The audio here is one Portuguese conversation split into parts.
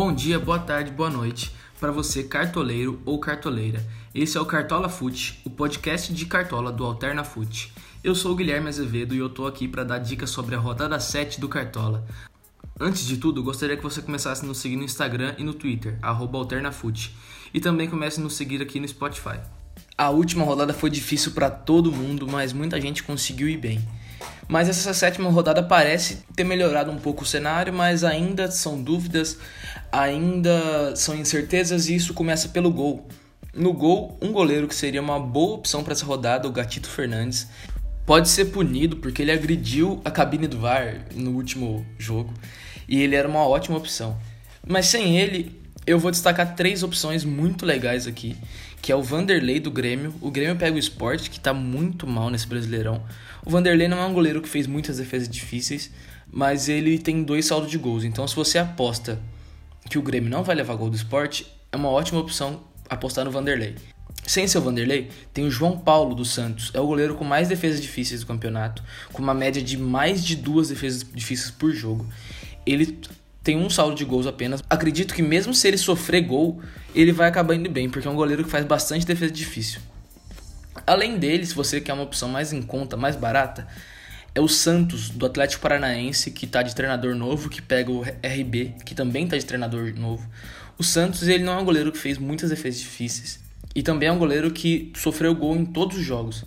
Bom dia, boa tarde, boa noite para você cartoleiro ou cartoleira. Esse é o Cartola Fute, o podcast de cartola do Alterna Fute. Eu sou o Guilherme Azevedo e eu tô aqui para dar dicas sobre a rodada 7 do Cartola. Antes de tudo, gostaria que você começasse a nos seguir no Instagram e no Twitter, AlternaFute, e também comece a nos seguir aqui no Spotify. A última rodada foi difícil para todo mundo, mas muita gente conseguiu ir bem. Mas essa sétima rodada parece ter melhorado um pouco o cenário, mas ainda são dúvidas, ainda são incertezas e isso começa pelo gol. No gol, um goleiro que seria uma boa opção para essa rodada, o Gatito Fernandes, pode ser punido porque ele agrediu a cabine do VAR no último jogo e ele era uma ótima opção. Mas sem ele, eu vou destacar três opções muito legais aqui, que é o Vanderlei do Grêmio. O Grêmio pega o Sport, que está muito mal nesse Brasileirão. O Vanderlei não é um goleiro que fez muitas defesas difíceis, mas ele tem dois saldos de gols. Então, se você aposta que o Grêmio não vai levar gol do esporte, é uma ótima opção apostar no Vanderlei. Sem ser o Vanderlei, tem o João Paulo dos Santos. É o goleiro com mais defesas difíceis do campeonato, com uma média de mais de duas defesas difíceis por jogo. Ele tem um saldo de gols apenas. Acredito que mesmo se ele sofrer gol, ele vai acabar indo bem, porque é um goleiro que faz bastante defesa difícil. Além dele, se você quer uma opção mais em conta, mais barata, é o Santos, do Atlético Paranaense, que está de treinador novo, que pega o RB, que também está de treinador novo. O Santos, ele não é um goleiro que fez muitas defesas difíceis, e também é um goleiro que sofreu gol em todos os jogos.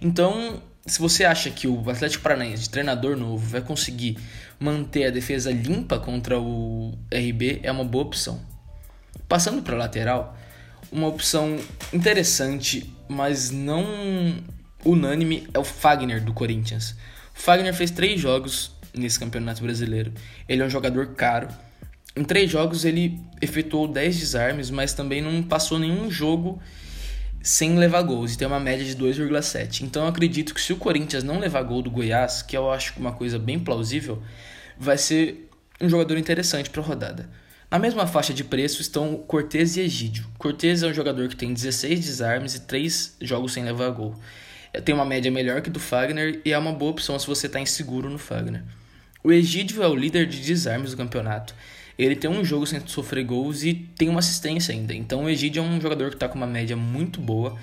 Então, se você acha que o Atlético Paranaense, de treinador novo, vai conseguir manter a defesa limpa contra o RB, é uma boa opção. Passando para lateral, uma opção interessante, mas não unânime, é o Fagner do Corinthians. O Fagner fez três jogos nesse campeonato brasileiro. Ele é um jogador caro. Em três jogos ele efetuou 10 desarmes, mas também não passou nenhum jogo sem levar gols e tem uma média de 2,7. Então eu acredito que se o Corinthians não levar gol do Goiás, que eu acho uma coisa bem plausível, vai ser um jogador interessante para a rodada. Na mesma faixa de preço estão Cortez e Egídio. Cortez é um jogador que tem 16 desarmes e 3 jogos sem levar gol. Tem uma média melhor que do Fagner e é uma boa opção se você está inseguro no Fagner. O Egídio é o líder de desarmes do campeonato. Ele tem um jogo sem sofrer gols e tem uma assistência ainda. Então o Egídio é um jogador que está com uma média muito boa.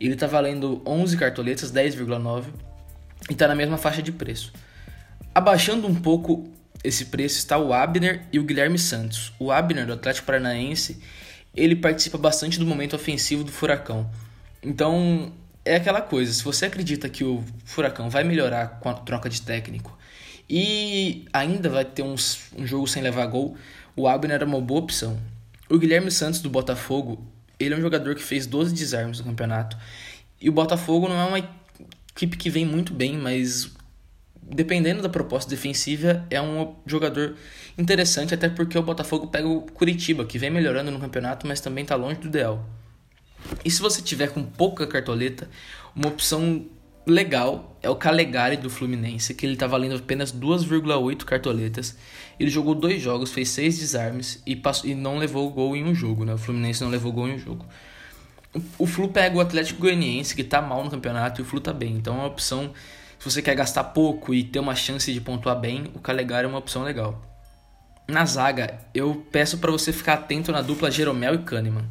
Ele está valendo 11 cartoletas, 10,9 e está na mesma faixa de preço. Abaixando um pouco esse preço está o Abner e o Guilherme Santos. O Abner, do Atlético Paranaense, ele participa bastante do momento ofensivo do Furacão. Então, é aquela coisa, se você acredita que o Furacão vai melhorar com a troca de técnico e ainda vai ter uns, um jogo sem levar gol, o Abner é uma boa opção. O Guilherme Santos, do Botafogo, ele é um jogador que fez 12 desarmes no campeonato. E o Botafogo não é uma equipe que vem muito bem, mas dependendo da proposta defensiva, é um jogador interessante, até porque o Botafogo pega o Curitiba, que vem melhorando no campeonato, mas também está longe do ideal. E se você tiver com pouca cartoleta, uma opção legal é o Calegari do Fluminense, que ele está valendo apenas 2,8 cartoletas. Ele jogou dois jogos, fez seis desarmes e, passou, e não levou gol em um jogo, né? O Fluminense não levou gol em um jogo. O Flu pega o Atlético Goianiense, que está mal no campeonato, e o Flu está bem. Então é uma opção se você quer gastar pouco e ter uma chance de pontuar bem, o Calegari é uma opção legal. Na zaga, eu peço para você ficar atento na dupla Jeromel e Kahneman.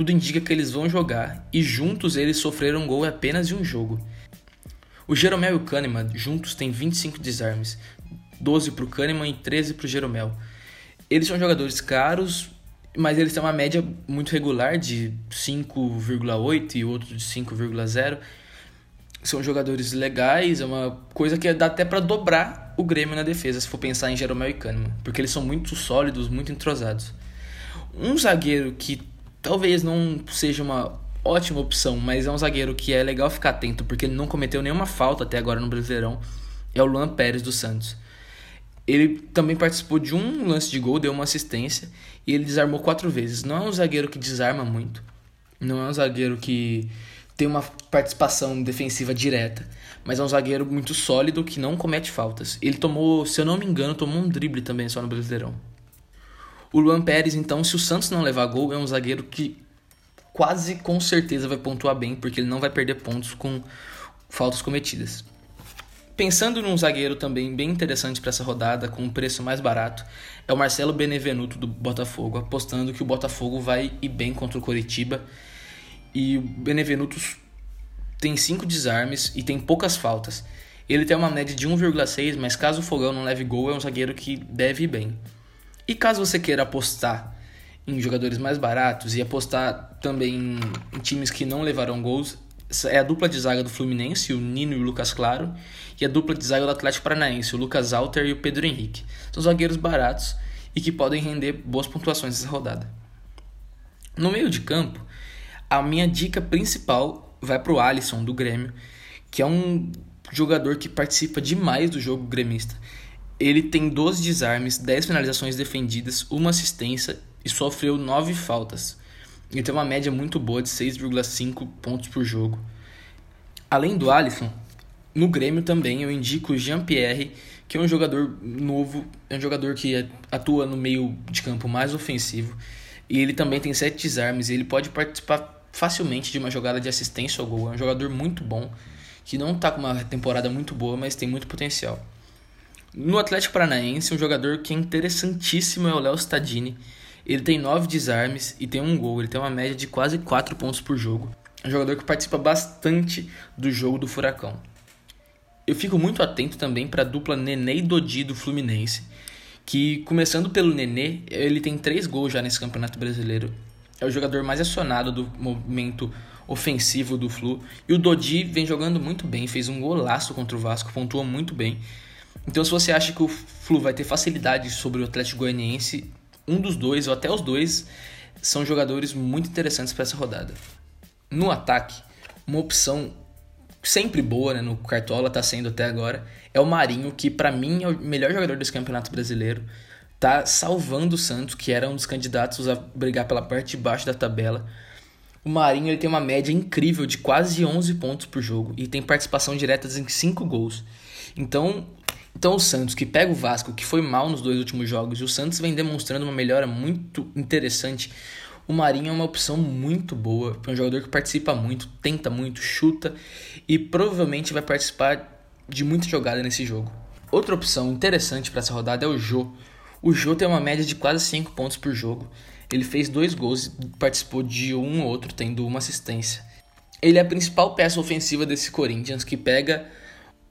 Tudo indica que eles vão jogar e juntos eles sofreram um gol apenas em um jogo. O Jeromel e o Kahneman juntos têm 25 desarmes, 12 para o Kahneman e 13 para o Jeromel. Eles são jogadores caros, mas eles têm uma média muito regular de 5,8 e outro de 5,0 são jogadores legais, é uma coisa que dá até para dobrar o Grêmio na defesa, se for pensar em Jeromel e Kahneman, porque eles são muito sólidos, muito entrosados. Um zagueiro que talvez não seja uma ótima opção, mas é um zagueiro que é legal ficar atento, porque ele não cometeu nenhuma falta até agora no Brasileirão, é o Luan Pérez dos Santos. Ele também participou de um lance de gol, deu uma assistência e ele desarmou quatro vezes. Não é um zagueiro que desarma muito, não é um zagueiro que tem uma participação defensiva direta, mas é um zagueiro muito sólido que não comete faltas. Ele tomou, se eu não me engano, tomou um drible também só no Brasileirão. O Luan Pérez, então, se o Santos não levar gol, é um zagueiro que quase com certeza vai pontuar bem, porque ele não vai perder pontos com faltas cometidas. Pensando num zagueiro também bem interessante para essa rodada, com um preço mais barato, é o Marcelo Benevenuto do Botafogo, apostando que o Botafogo vai ir bem contra o Coritiba. E o Benevenuto tem 5 desarmes e tem poucas faltas. Ele tem uma média de 1,6, mas caso o Fogão não leve gol, é um zagueiro que deve ir bem. E caso você queira apostar em jogadores mais baratos e apostar também em times que não levarão gols, é a dupla de zaga do Fluminense, o Nino e o Lucas Claro, e a dupla de zaga do Atlético Paranaense, o Lucas Alter e o Pedro Henrique. São zagueiros baratos e que podem render boas pontuações nessa rodada. No meio de campo, a minha dica principal vai para o Alisson do Grêmio, que é um jogador que participa demais do jogo gremista. Ele tem 12 desarmes, 10 finalizações defendidas, uma assistência e sofreu 9 faltas. Ele tem uma média muito boa de 6,5 pontos por jogo. Além do Alisson, no Grêmio também eu indico o Jean-Pierre, que é um jogador novo, é um jogador que atua no meio de campo mais ofensivo. E ele também tem 7 desarmes e ele pode participar facilmente de uma jogada de assistência ao gol. É um jogador muito bom, que não está com uma temporada muito boa, mas tem muito potencial. No Atlético Paranaense, um jogador que é interessantíssimo é o Léo Stadini, ele tem 9 desarmes e tem um gol. Ele tem uma média de quase 4 pontos por jogo. É um jogador que participa bastante do jogo do Furacão. Eu fico muito atento também para a dupla Nenê e Dodi do Fluminense, que começando pelo Nenê, ele tem 3 gols já nesse Campeonato Brasileiro. É o jogador mais acionado do momento ofensivo do Flu. E o Dodi vem jogando muito bem, fez um golaço contra o Vasco, pontua muito bem. Então, se você acha que o Flu vai ter facilidade sobre o Atlético Goianiense, um dos dois, ou até os dois, são jogadores muito interessantes para essa rodada. No ataque, uma opção sempre boa né, no Cartola, está sendo até agora, é o Marinho, que para mim é o melhor jogador desse campeonato brasileiro. Tá salvando o Santos, que era um dos candidatos a brigar pela parte de baixo da tabela. O Marinho ele tem uma média incrível de quase 11 pontos por jogo e tem participação direta em 5 gols. Então, então o Santos, que pega o Vasco, que foi mal nos dois últimos jogos, e o Santos vem demonstrando uma melhora muito interessante. O Marinho é uma opção muito boa, é um jogador que participa muito, tenta muito, chuta e provavelmente vai participar de muita jogada nesse jogo. Outra opção interessante para essa rodada é o Jô. O Jô tem uma média de quase 5 pontos por jogo. Ele fez dois gols e participou de um ou outro, tendo uma assistência. Ele é a principal peça ofensiva desse Corinthians, que pega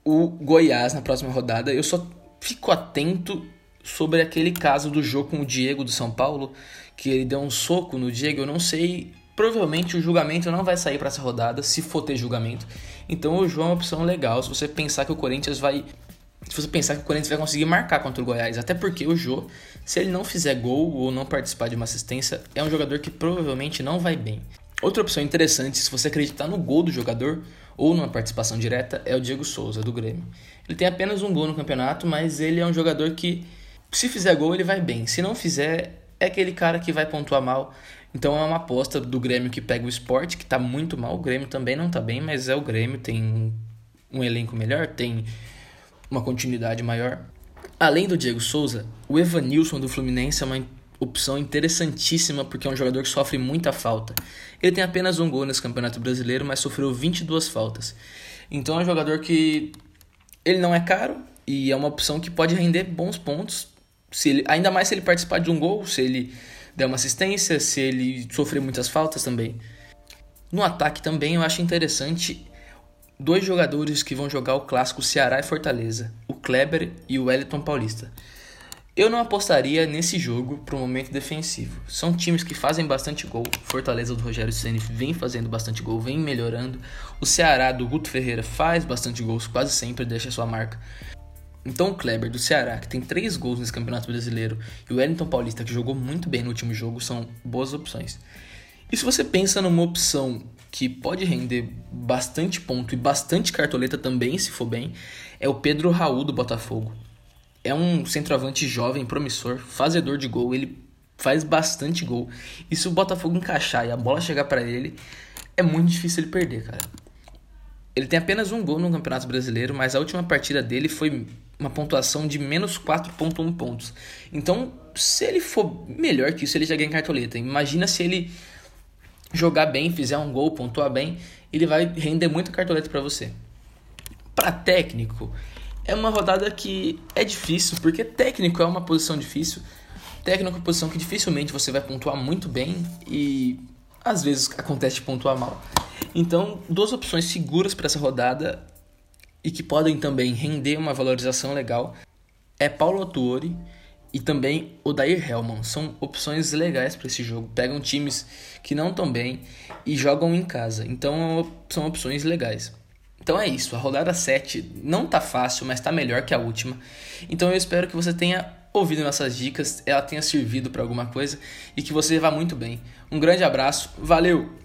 o Goiás na próxima rodada. Eu só fico atento sobre aquele caso do jogo com o Diego do São Paulo, que ele deu um soco no Diego. Eu não sei, provavelmente o julgamento não vai sair para essa rodada, se for ter julgamento. Então o João é uma opção legal. Se você pensar que o Corinthians vai. Se você pensar que o Corinthians vai conseguir marcar contra o Goiás, até porque o Jô, se ele não fizer gol ou não participar de uma assistência, é um jogador que provavelmente não vai bem. Outra opção interessante, se você acreditar no gol do jogador, ou numa participação direta, é o Diego Souza, do Grêmio. Ele tem apenas um gol no campeonato, mas ele é um jogador que, se fizer gol, ele vai bem. Se não fizer, é aquele cara que vai pontuar mal. Então é uma aposta do Grêmio que pega o esporte, que está muito mal. O Grêmio também não está bem, mas é o Grêmio, tem um elenco melhor, tem uma continuidade maior. Além do Diego Souza, o Evanilson do Fluminense é uma opção interessantíssima porque é um jogador que sofre muita falta. Ele tem apenas um gol nesse Campeonato Brasileiro, mas sofreu 22 faltas. Então é um jogador que ele não é caro e é uma opção que pode render bons pontos, se ele, ainda mais se ele participar de um gol, se ele der uma assistência, se ele sofrer muitas faltas também. No ataque também eu acho interessante dois jogadores que vão jogar o clássico Ceará e Fortaleza, o Kleber e o Wellington Paulista. Eu não apostaria nesse jogo para o momento defensivo. São times que fazem bastante gol. Fortaleza do Rogério Ceni vem fazendo bastante gol, vem melhorando. O Ceará do Guto Ferreira faz bastante gols, quase sempre deixa sua marca. Então o Kleber do Ceará, que tem três gols nesse Campeonato Brasileiro, e o Wellington Paulista, que jogou muito bem no último jogo, são boas opções. E se você pensa numa opção que pode render bastante ponto e bastante cartoleta também, se for bem, é o Pedro Raul do Botafogo é um centroavante jovem, promissor, fazedor de gol, ele faz bastante gol. E se o Botafogo encaixar e a bola chegar para ele, é muito difícil ele perder, cara. Ele tem apenas um gol no Campeonato Brasileiro, mas a última partida dele foi uma pontuação de menos 4.1 pontos. Então, se ele for melhor que isso, ele já ganha cartoleta. Imagina se ele jogar bem, fizer um gol, pontuar bem, ele vai render muita cartoleta para você. Para técnico, é uma rodada que é difícil, porque técnico é uma posição difícil. Técnico é uma posição que dificilmente você vai pontuar muito bem e às vezes acontece de pontuar mal. Então, duas opções seguras para essa rodada e que podem também render uma valorização legal é Paulo Tuori e também o Dair Hellman. São opções legais para esse jogo. Pegam times que não estão bem e jogam em casa. Então são opções legais. Então é isso, a rodada 7 não tá fácil, mas tá melhor que a última. Então eu espero que você tenha ouvido nossas dicas, ela tenha servido para alguma coisa e que você vá muito bem. Um grande abraço, valeu!